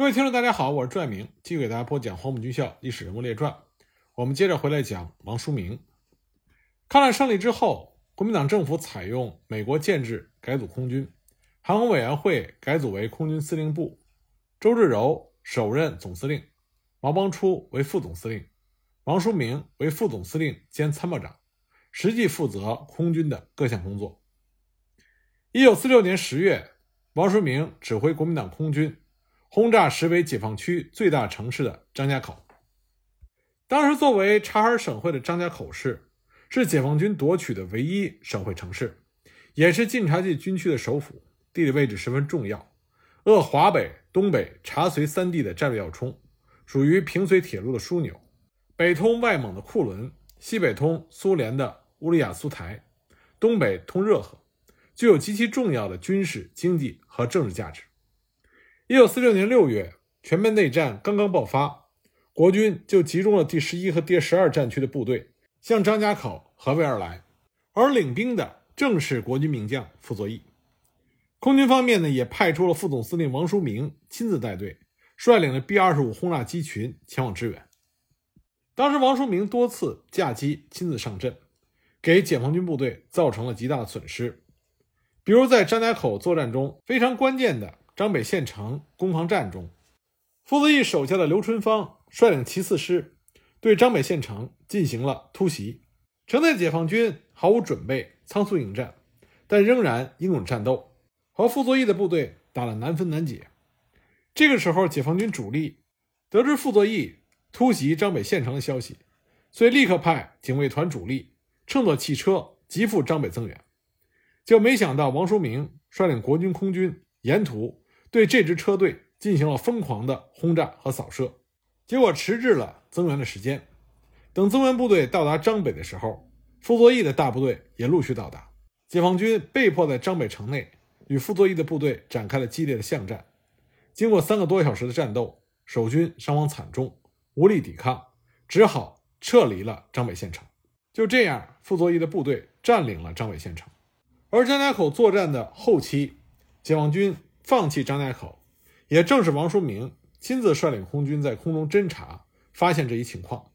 各位听众，大家好，我是朱爱明，继续给大家播讲《黄埔军校历史人物列传》。我们接着回来讲王书明。抗战胜利之后，国民党政府采用美国建制改组空军，航空委员会改组为空军司令部，周至柔首任总司令，毛邦初为副总司令，王书明为副总司令兼参谋长，实际负责空军的各项工作。一九四六年十月，王书明指挥国民党空军。轰炸实为解放区最大城市的张家口。当时作为察哈尔省会的张家口市，是解放军夺取的唯一省会城市，也是晋察冀军区的首府，地理位置十分重要，扼华北、东北、察绥三地的战略要冲，属于平绥铁路的枢纽，北通外蒙的库伦，西北通苏联的乌里雅苏台，东北通热河，具有极其重要的军事、经济和政治价值。一九四六年六月，全面内战刚刚爆发，国军就集中了第十一和第十二战区的部队向张家口合围而来，而领兵的正是国军名将傅作义。空军方面呢，也派出了副总司令王书明亲自带队，率领了 B 二十五轰炸机群前往支援。当时，王书明多次驾机亲自上阵，给解放军部队造成了极大的损失，比如在张家口作战中非常关键的。张北县城攻防战中，傅作义手下的刘春芳率领七四师对张北县城进行了突袭。城内解放军毫无准备，仓促应战，但仍然英勇战斗，和傅作义的部队打了难分难解。这个时候，解放军主力得知傅作义突袭张北县城的消息，所以立刻派警卫团主力乘坐汽车急赴张北增援。就没想到王叔明率领国军空军沿途。对这支车队进行了疯狂的轰炸和扫射，结果迟滞了增援的时间。等增援部队到达张北的时候，傅作义的大部队也陆续到达，解放军被迫在张北城内与傅作义的部队展开了激烈的巷战。经过三个多小时的战斗，守军伤亡惨重，无力抵抗，只好撤离了张北县城。就这样，傅作义的部队占领了张北县城。而张家口作战的后期，解放军。放弃张家口，也正是王叔明亲自率领空军在空中侦察，发现这一情况。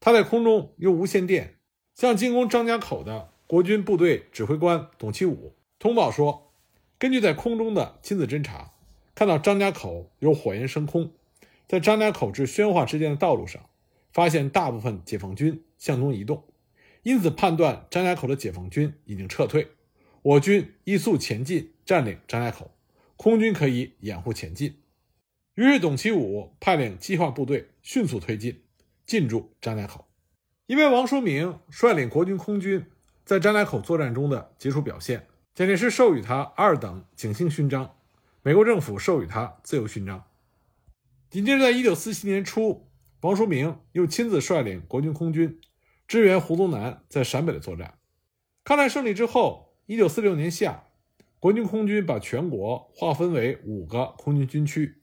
他在空中用无线电向进攻张家口的国军部队指挥官董其武通报说：“根据在空中的亲自侦察，看到张家口有火焰升空，在张家口至宣化之间的道路上，发现大部分解放军向东移动，因此判断张家口的解放军已经撤退，我军依速前进，占领张家口。”空军可以掩护前进，于是董其武派领计划部队迅速推进，进驻张家口。因为王叔明率领国军空军在张家口作战中的杰出表现，蒋介石授予他二等景星勋章，美国政府授予他自由勋章。紧接着，在一九四七年初，王叔明又亲自率领国军空军支援胡宗南在陕北的作战。抗战胜利之后，一九四六年夏。国军空军把全国划分为五个空军军区，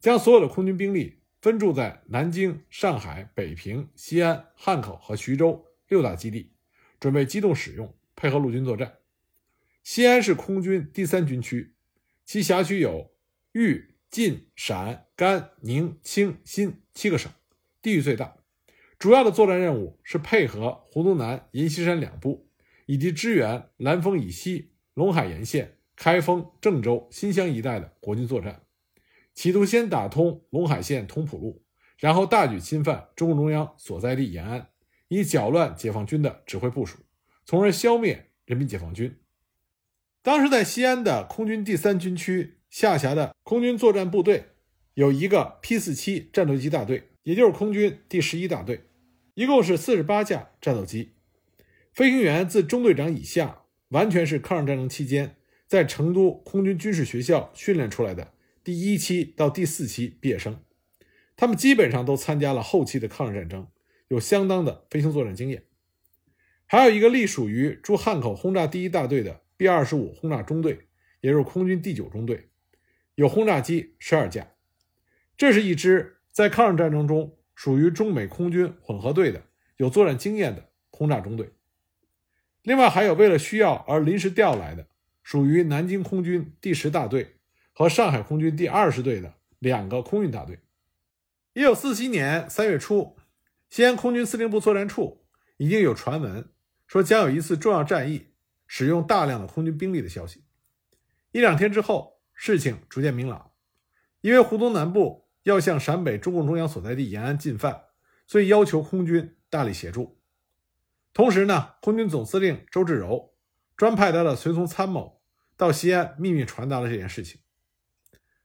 将所有的空军兵力分驻在南京、上海、北平、西安、汉口和徐州六大基地，准备机动使用，配合陆军作战。西安是空军第三军区，其辖区有豫、晋、陕、甘、宁、清、新七个省，地域最大。主要的作战任务是配合胡宗南、阎锡山两部，以及支援兰丰以西。陇海沿线、开封、郑州、新乡一带的国军作战，企图先打通陇海线通浦路，然后大举侵犯中共中央所在地延安，以搅乱解放军的指挥部署，从而消灭人民解放军。当时在西安的空军第三军区下辖的空军作战部队有一个 P 四七战斗机大队，也就是空军第十一大队，一共是四十八架战斗机，飞行员自中队长以下。完全是抗日战争期间在成都空军军事学校训练出来的第一期到第四期毕业生，他们基本上都参加了后期的抗日战争，有相当的飞行作战经验。还有一个隶属于驻汉口轰炸第一大队的 B 二十五轰炸中队，也就是空军第九中队，有轰炸机十二架。这是一支在抗日战争中属于中美空军混合队的有作战经验的轰炸中队。另外还有为了需要而临时调来的，属于南京空军第十大队和上海空军第二十队的两个空运大队。一九四七年三月初，西安空军司令部作战处已经有传闻说将有一次重要战役使用大量的空军兵力的消息。一两天之后，事情逐渐明朗，因为湖东南部要向陕北中共中央所在地延安进犯，所以要求空军大力协助。同时呢，空军总司令周至柔专派他的随从参谋到西安秘密传达了这件事情。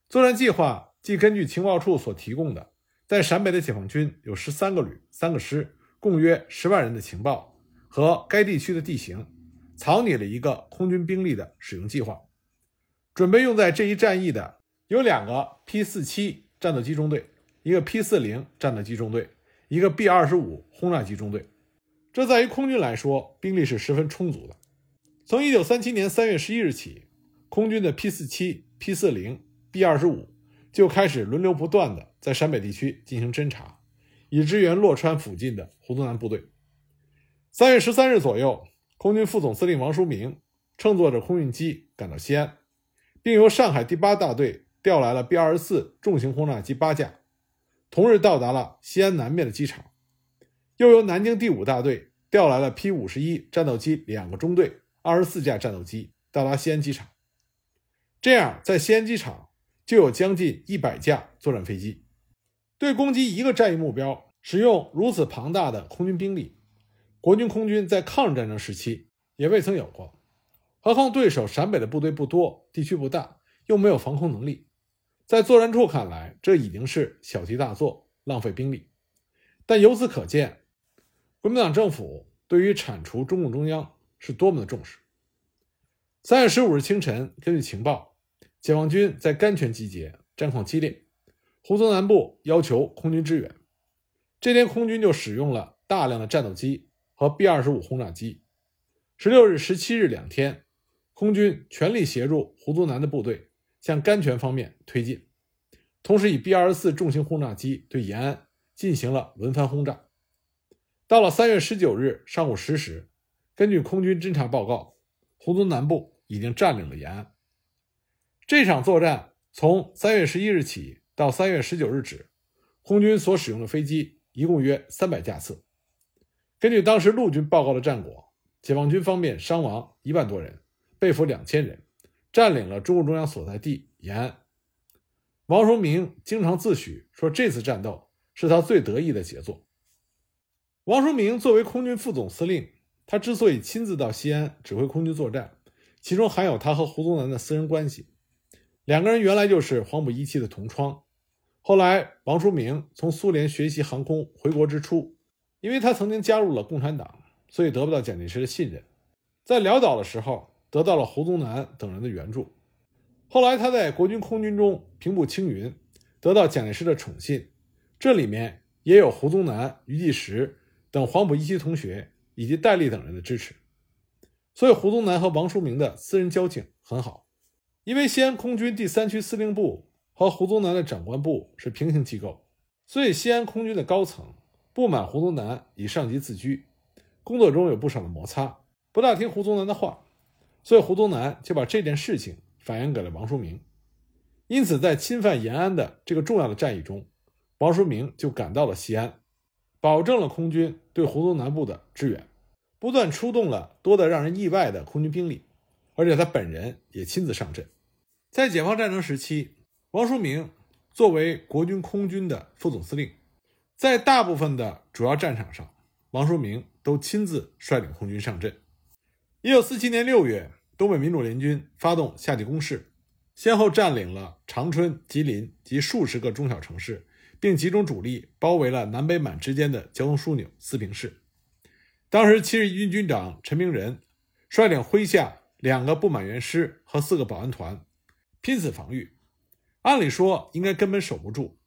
作战计划即根据情报处所提供的，在陕北的解放军有十三个旅、三个师，共约十万人的情报和该地区的地形，草拟了一个空军兵力的使用计划。准备用在这一战役的有两个 P 四七战斗机中队，一个 P 四零战斗机中队，一个 B 二十五轰炸机中队。这在于空军来说，兵力是十分充足的。从一九三七年三月十一日起，空军的 P 四七、P 四零、B 二十五就开始轮流不断的在陕北地区进行侦察，以支援洛川附近的胡宗南部队。三月十三日左右，空军副总司令王书明乘坐着空运机赶到西安，并由上海第八大队调来了 B 二十四重型轰炸机八架，同日到达了西安南面的机场。又由南京第五大队调来了 P 五十一战斗机两个中队，二十四架战斗机到达西安机场。这样，在西安机场就有将近一百架作战飞机。对攻击一个战役目标，使用如此庞大的空军兵力，国军空军在抗日战争时期也未曾有过。何况对手陕北的部队不多，地区不大，又没有防空能力，在作战处看来，这已经是小题大做，浪费兵力。但由此可见。国民党政府对于铲除中共中央是多么的重视。三月十五日清晨，根据情报，解放军在甘泉集结，战况激烈。胡宗南部要求空军支援，这天空军就使用了大量的战斗机和 B 二十五轰炸机。十六日、十七日两天，空军全力协助胡宗南的部队向甘泉方面推进，同时以 B 二十四重型轰炸机对延安进行了轮番轰炸。到了三月十九日上午十时，根据空军侦察报告，湖东南部已经占领了延安。这场作战从三月十一日起到三月十九日止，空军所使用的飞机一共约三百架次。根据当时陆军报告的战果，解放军方面伤亡一万多人，被俘两千人，占领了中共中央所在地延安。王叔明经常自诩说，这次战斗是他最得意的杰作。王书明作为空军副总司令，他之所以亲自到西安指挥空军作战，其中含有他和胡宗南的私人关系。两个人原来就是黄埔一期的同窗。后来，王书明从苏联学习航空回国之初，因为他曾经加入了共产党，所以得不到蒋介石的信任。在潦倒的时候，得到了胡宗南等人的援助。后来，他在国军空军中平步青云，得到蒋介石的宠信。这里面也有胡宗南、余继时。等黄埔一期同学以及戴笠等人的支持，所以胡宗南和王书明的私人交情很好。因为西安空军第三区司令部和胡宗南的长官部是平行机构，所以西安空军的高层不满胡宗南以上级自居，工作中有不少的摩擦，不大听胡宗南的话，所以胡宗南就把这件事情反映给了王书明。因此，在侵犯延安的这个重要的战役中，王书明就赶到了西安。保证了空军对湖东南部的支援，不断出动了多得让人意外的空军兵力，而且他本人也亲自上阵。在解放战争时期，王书明作为国军空军的副总司令，在大部分的主要战场上，王书明都亲自率领空军上阵。一九四七年六月，东北民主联军发动夏季攻势，先后占领了长春、吉林及数十个中小城市。并集中主力包围了南北满之间的交通枢纽四平市。当时七十一军军长陈明仁率领麾下两个不满员师和四个保安团，拼死防御。按理说应该根本守不住，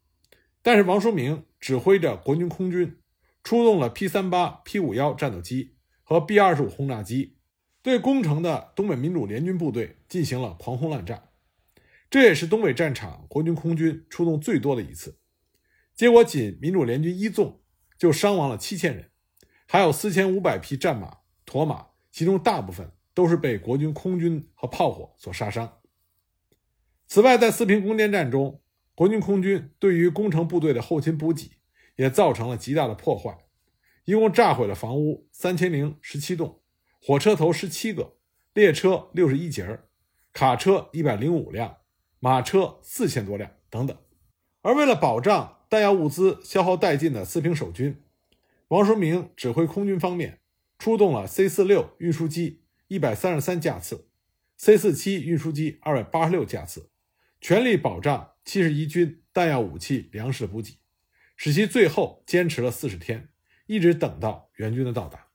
但是王书明指挥着国军空军出动了 P 三八、P 五幺战斗机和 B 二十五轰炸机，对攻城的东北民主联军部队进行了狂轰滥炸。这也是东北战场国军空军出动最多的一次。结果，仅民主联军一纵就伤亡了七千人，还有四千五百匹战马、驼马，其中大部分都是被国军空军和炮火所杀伤。此外，在四平攻坚战中，国军空军对于攻城部队的后勤补给也造成了极大的破坏，一共炸毁了房屋三千零十七栋，火车头十七个，列车六十一节儿卡车一百零五辆，马车四千多辆等等。而为了保障弹药物资消耗殆尽的四平守军，王叔明指挥空军方面出动了 C 四六运输机一百三十三架次，C 四七运输机二百八十六架次，全力保障七十一军弹药、武器、粮食补给，使其最后坚持了四十天，一直等到援军的到达。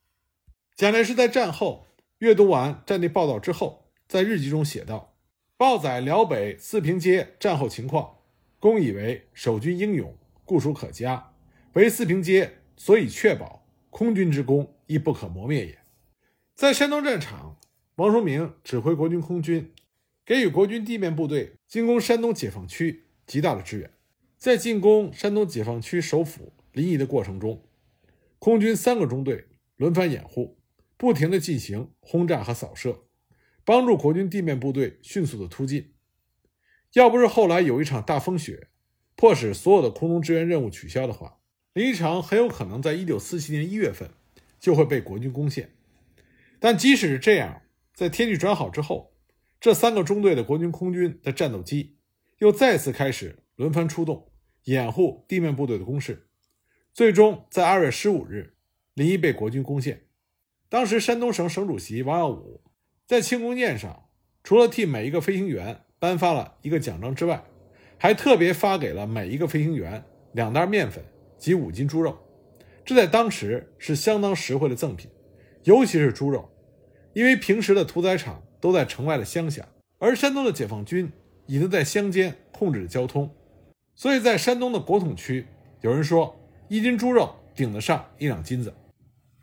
蒋介石在战后阅读完战地报道之后，在日记中写道：“报载辽北四平街战后情况。”公以为守军英勇，固属可嘉。为四平街所以确保，空军之功亦不可磨灭也。在山东战场，王叔明指挥国军空军，给予国军地面部队进攻山东解放区极大的支援。在进攻山东解放区首府临沂的过程中，空军三个中队轮番掩护，不停地进行轰炸和扫射，帮助国军地面部队迅速的突进。要不是后来有一场大风雪，迫使所有的空中支援任务取消的话，临沂城很有可能在一九四七年一月份就会被国军攻陷。但即使是这样，在天气转好之后，这三个中队的国军空军的战斗机又再次开始轮番出动，掩护地面部队的攻势。最终在二月十五日，临沂被国军攻陷。当时山东省省主席王耀武在庆功宴上，除了替每一个飞行员。颁发了一个奖章之外，还特别发给了每一个飞行员两袋面粉及五斤猪肉，这在当时是相当实惠的赠品，尤其是猪肉，因为平时的屠宰场都在城外的乡下，而山东的解放军已经在乡间控制着交通，所以在山东的国统区，有人说一斤猪肉顶得上一两金子。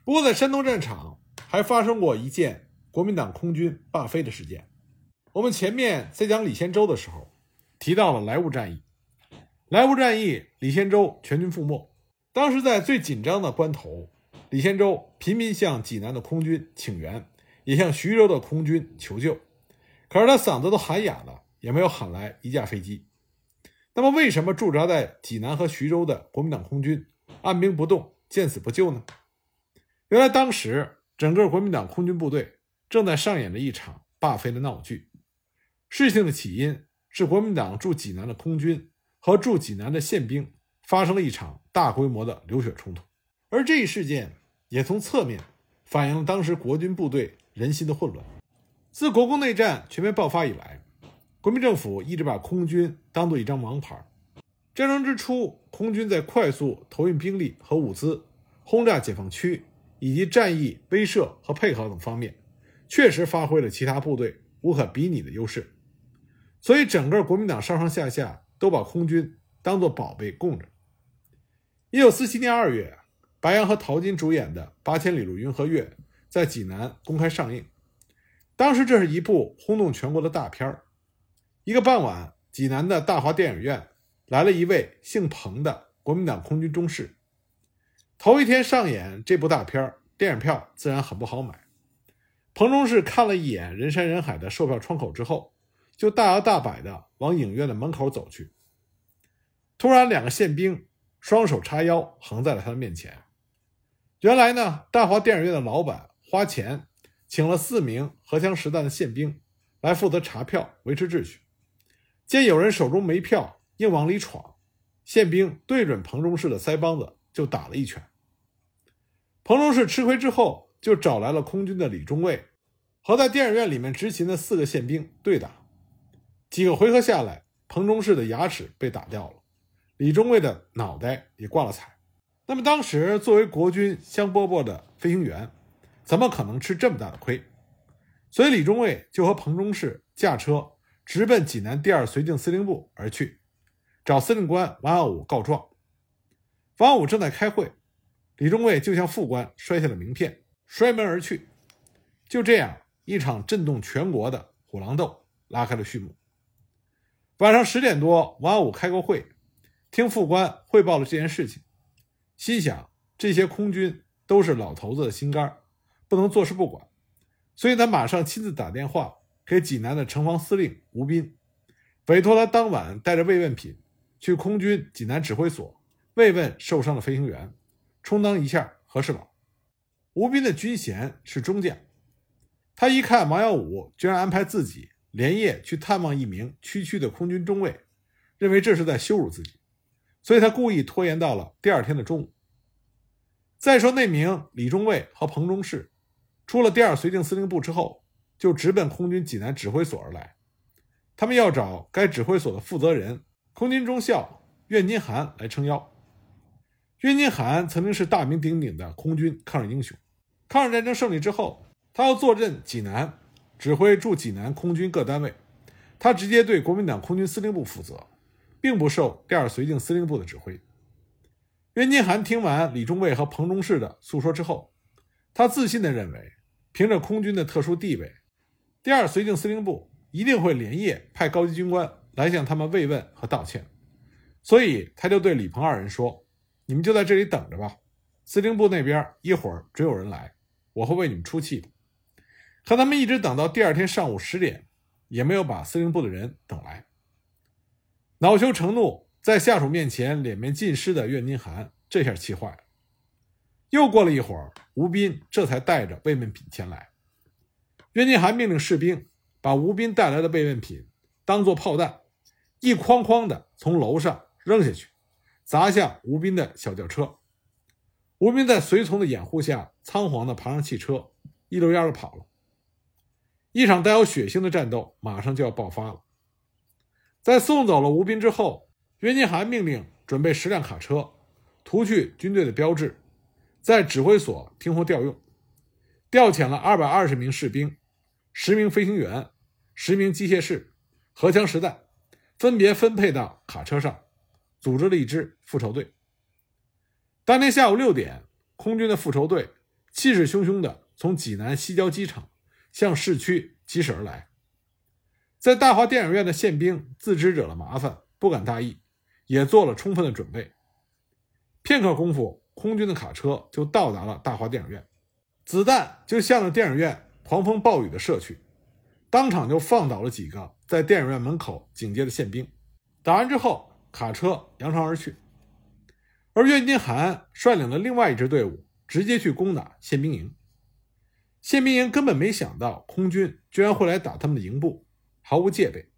不过，在山东战场还发生过一件国民党空军罢飞的事件。我们前面在讲李先洲的时候，提到了莱芜战役。莱芜战役，李先洲全军覆没。当时在最紧张的关头，李先洲频频向济南的空军请援，也向徐州的空军求救。可是他嗓子都喊哑了，也没有喊来一架飞机。那么，为什么驻扎在济南和徐州的国民党空军按兵不动、见死不救呢？原来，当时整个国民党空军部队正在上演着一场罢飞的闹剧。事情的起因是国民党驻济南的空军和驻济南的宪兵发生了一场大规模的流血冲突，而这一事件也从侧面反映了当时国军部队人心的混乱。自国共内战全面爆发以来，国民政府一直把空军当做一张王牌。战争之初，空军在快速投运兵力和物资、轰炸解放区以及战役威慑和配合等方面，确实发挥了其他部队无可比拟的优势。所以，整个国民党上上下下都把空军当作宝贝供着。一九四七年二月，白杨和陶金主演的《八千里路云和月》在济南公开上映。当时，这是一部轰动全国的大片一个傍晚，济南的大华电影院来了一位姓彭的国民党空军中士。头一天上演这部大片电影票自然很不好买。彭中士看了一眼人山人海的售票窗口之后。就大摇大摆地往影院的门口走去。突然，两个宪兵双手叉腰，横在了他的面前。原来呢，大华电影院的老板花钱请了四名荷枪实弹的宪兵来负责查票、维持秩序。见有人手中没票，硬往里闯，宪兵对准彭中士的腮帮子就打了一拳。彭中士吃亏之后，就找来了空军的李中尉，和在电影院里面执勤的四个宪兵对打。几个回合下来，彭中士的牙齿被打掉了，李中尉的脑袋也挂了彩。那么当时作为国军香饽饽的飞行员，怎么可能吃这么大的亏？所以李中尉就和彭中士驾车直奔济南第二绥靖司令部而去，找司令官王耀武告状。王耀武正在开会，李中尉就向副官摔下了名片，摔门而去。就这样，一场震动全国的虎狼斗拉开了序幕。晚上十点多，王耀武开过会，听副官汇报了这件事情，心想这些空军都是老头子的心肝，不能坐视不管，所以他马上亲自打电话给济南的城防司令吴斌，委托他当晚带着慰问品去空军济南指挥所慰问受伤的飞行员，充当一下和事佬。吴斌的军衔是中将，他一看王耀武居然安排自己连夜去探望一名区区的空军中尉，认为这是在羞辱自己，所以他故意拖延到了第二天的中午。再说那名李中尉和彭中士，出了第二绥靖司令部之后，就直奔空军济南指挥所而来，他们要找该指挥所的负责人空军中校苑金涵来撑腰。苑金涵曾经是大名鼎鼎的空军抗日英雄。抗日战争胜利之后，他要坐镇济南，指挥驻济南空军各单位。他直接对国民党空军司令部负责，并不受第二绥靖司令部的指挥。袁金涵听完李中尉和彭中士的诉说之后，他自信地认为，凭着空军的特殊地位，第二绥靖司令部一定会连夜派高级军官来向他们慰问和道歉。所以，他就对李彭二人说：“你们就在这里等着吧，司令部那边一会儿准有人来。”我会为你们出气的，可他们一直等到第二天上午十点，也没有把司令部的人等来。恼羞成怒，在下属面前脸面尽失的岳金涵，这下气坏了。又过了一会儿，吴斌这才带着慰问品前来。岳金涵命令士兵把吴斌带来的慰问品当作炮弹，一筐筐的从楼上扔下去，砸向吴斌的小轿车。吴斌在随从的掩护下，仓皇地爬上汽车，一溜烟儿地跑了。一场带有血腥的战斗马上就要爆发了。在送走了吴斌之后，袁金涵命令准备十辆卡车，涂去军队的标志，在指挥所听候调用。调遣了二百二十名士兵、十名飞行员、十名机械士、荷枪实弹，分别分配到卡车上，组织了一支复仇队。当天下午六点，空军的复仇队气势汹汹地从济南西郊机场向市区疾驶而来。在大华电影院的宪兵自知惹了麻烦，不敢大意，也做了充分的准备。片刻功夫，空军的卡车就到达了大华电影院，子弹就向着电影院狂风暴雨的射去，当场就放倒了几个在电影院门口警戒的宪兵。打完之后，卡车扬长而去。而岳金涵率领的另外一支队伍直接去攻打宪兵营，宪兵营根本没想到空军居然会来打他们的营部，毫无戒备。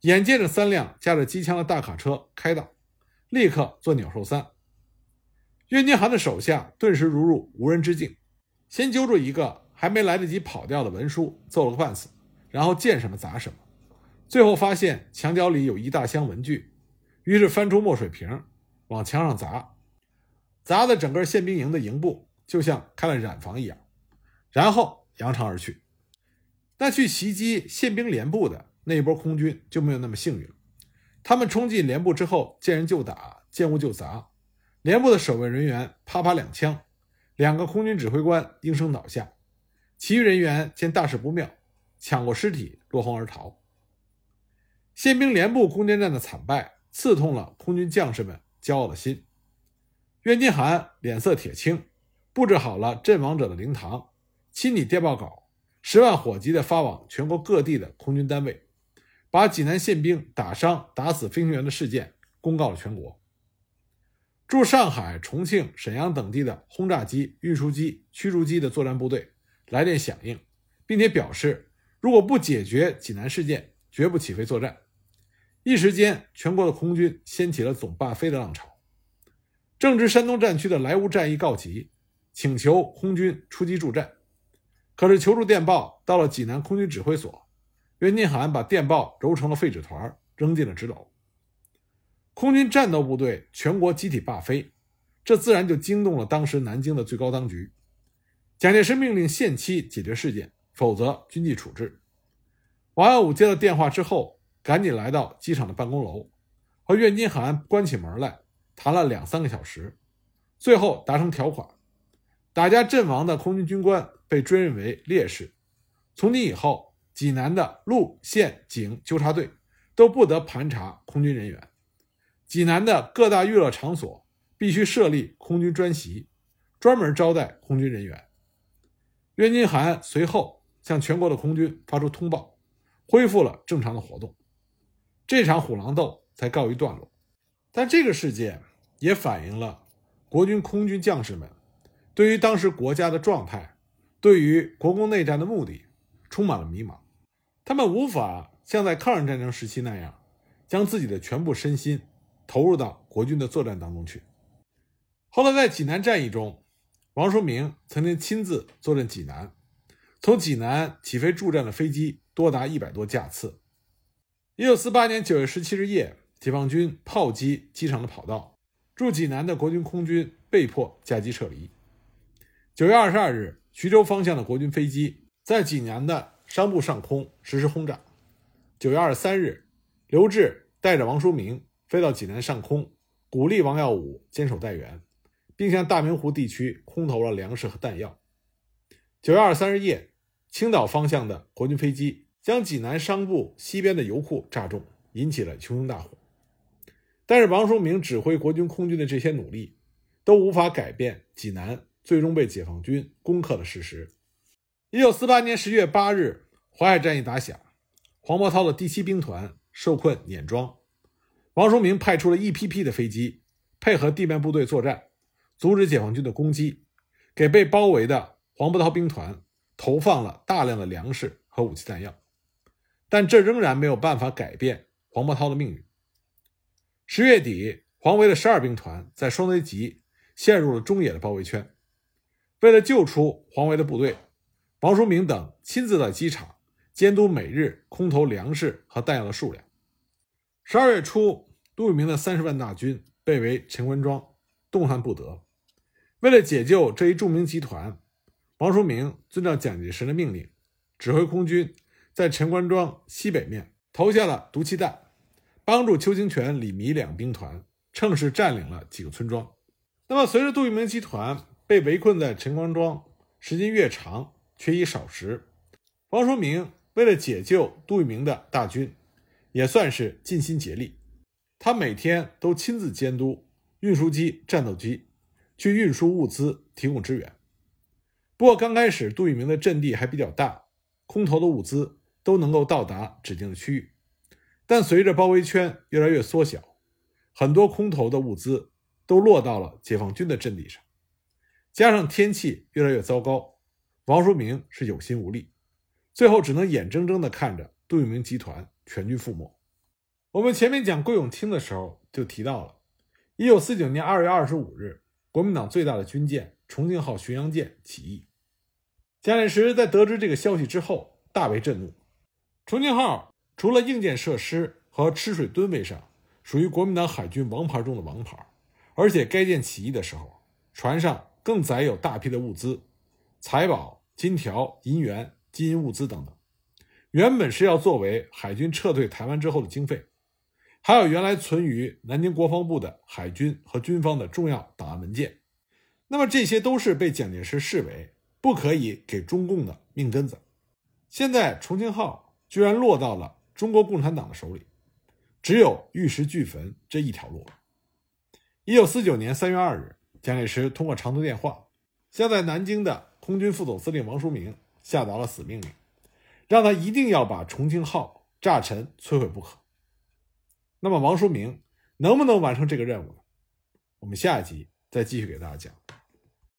眼见着三辆架着机枪的大卡车开道，立刻做鸟兽散。岳金寒的手下顿时如入无人之境，先揪住一个还没来得及跑掉的文书，揍了个半死，然后见什么砸什么。最后发现墙角里有一大箱文具，于是翻出墨水瓶。往墙上砸，砸的整个宪兵营的营部就像开了染房一样，然后扬长而去。那去袭击宪兵连部的那一波空军就没有那么幸运了。他们冲进连部之后，见人就打，见物就砸。连部的守卫人员啪啪两枪，两个空军指挥官应声倒下。其余人员见大事不妙，抢过尸体落荒而逃。宪兵连部攻坚战的惨败，刺痛了空军将士们。骄傲的心，袁金涵脸色铁青，布置好了阵亡者的灵堂，亲拟电报稿，十万火急地发往全国各地的空军单位，把济南宪兵打伤、打死飞行员的事件公告了全国。驻上海、重庆、沈阳等地的轰炸机、运输机、驱逐机的作战部队来电响应，并且表示，如果不解决济南事件，绝不起飞作战。一时间，全国的空军掀起了总罢飞的浪潮。正值山东战区的莱芜战役告急，请求空军出击助战。可是求助电报到了济南空军指挥所，袁金涵把电报揉成了废纸团，扔进了纸篓。空军战斗部队全国集体罢飞，这自然就惊动了当时南京的最高当局。蒋介石命令限期解决事件，否则军纪处置。王耀武接到电话之后。赶紧来到机场的办公楼，和袁金涵关起门来谈了两三个小时，最后达成条款：打架阵亡的空军军官被追认为烈士，从今以后，济南的陆、县、警纠察队都不得盘查空军人员；济南的各大娱乐场所必须设立空军专席，专门招待空军人员。袁金涵随后向全国的空军发出通报，恢复了正常的活动。这场虎狼斗才告一段落。但这个事件也反映了国军空军将士们对于当时国家的状态，对于国共内战的目的充满了迷茫。他们无法像在抗日战争时期那样，将自己的全部身心投入到国军的作战当中去。后来在济南战役中，王叔明曾经亲自坐镇济南，从济南起飞助战的飞机多达一百多架次。一九四八年九月十七日夜，解放军炮击机场的跑道，驻济南的国军空军被迫驾机撤离。九月二十二日，徐州方向的国军飞机在济南的商埠上空实施轰炸。九月二十三日，刘峙带着王叔明飞到济南上空，鼓励王耀武坚守待援。并向大明湖地区空投了粮食和弹药。九月二十三日夜，青岛方向的国军飞机将济南商埠西边的油库炸中，引起了熊熊大火。但是王叔明指挥国军空军的这些努力，都无法改变济南最终被解放军攻克的事实。一九四八年十月八日，淮海战役打响，黄伯韬的第七兵团受困碾庄，王叔明派出了一批批的飞机，配合地面部队作战。阻止解放军的攻击，给被包围的黄伯韬兵团投放了大量的粮食和武器弹药，但这仍然没有办法改变黄伯韬的命运。十月底，黄维的十二兵团在双贼集陷入了中野的包围圈。为了救出黄维的部队，王书明等亲自到机场监督每日空投粮食和弹药的数量。十二月初，杜聿明的三十万大军被围陈官庄，动弹不得。为了解救这一著名集团，王书明遵照蒋介石的命令，指挥空军在陈官庄西北面投下了毒气弹，帮助邱清泉、李弥两兵团乘势占领了几个村庄。那么，随着杜聿明集团被围困在陈官庄时间越长，缺衣少食，王叔明为了解救杜聿明的大军，也算是尽心竭力。他每天都亲自监督运输机、战斗机。去运输物资，提供支援。不过刚开始，杜聿明的阵地还比较大，空投的物资都能够到达指定的区域。但随着包围圈越来越缩小，很多空投的物资都落到了解放军的阵地上。加上天气越来越糟糕，王叔明是有心无力，最后只能眼睁睁地看着杜聿明集团全军覆没。我们前面讲桂永清的时候就提到了，一九四九年二月二十五日。国民党最大的军舰“重庆号”巡洋舰起义，蒋介石在得知这个消息之后大为震怒。重庆号除了硬件设施和吃水吨位上属于国民党海军王牌中的王牌，而且该舰起义的时候，船上更载有大批的物资、财宝、金条、银元、金银物资等等，原本是要作为海军撤退台湾之后的经费。还有原来存于南京国防部的海军和军方的重要档案文件，那么这些都是被蒋介石视为不可以给中共的命根子。现在重庆号居然落到了中国共产党的手里，只有玉石俱焚这一条路了。一九四九年三月二日，蒋介石通过长途电话，向在南京的空军副总司令王叔明下达了死命令，让他一定要把重庆号炸沉摧毁不可。那么王叔明能不能完成这个任务呢？我们下一集再继续给大家讲。